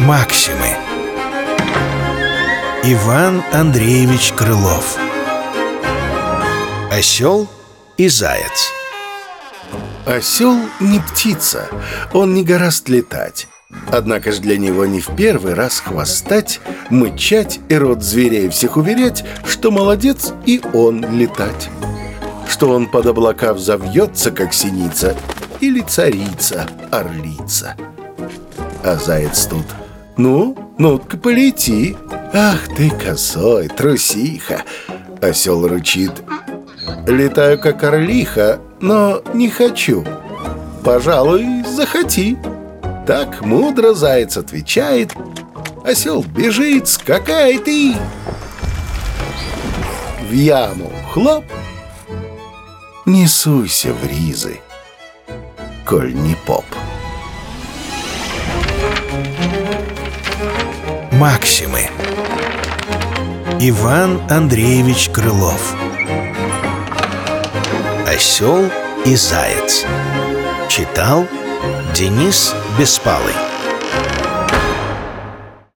Максимы Иван Андреевич Крылов Осел и заяц Осел не птица, он не гораст летать Однако ж для него не в первый раз хвостать, мычать и род зверей всех уверять, что молодец и он летать. Что он под облака взовьется, как синица, или царица, орлица. А заяц тут, ну, ну-ка полети. Ах ты, косой, трусиха. Осел рычит, летаю, как орлиха, но не хочу. Пожалуй, захоти. Так мудро заяц отвечает Осел бежит, скакает и... В яму хлоп Не суйся в ризы, коль не поп Максимы. Иван Андреевич Крылов. Осел и заяц Читал Денис Беспалый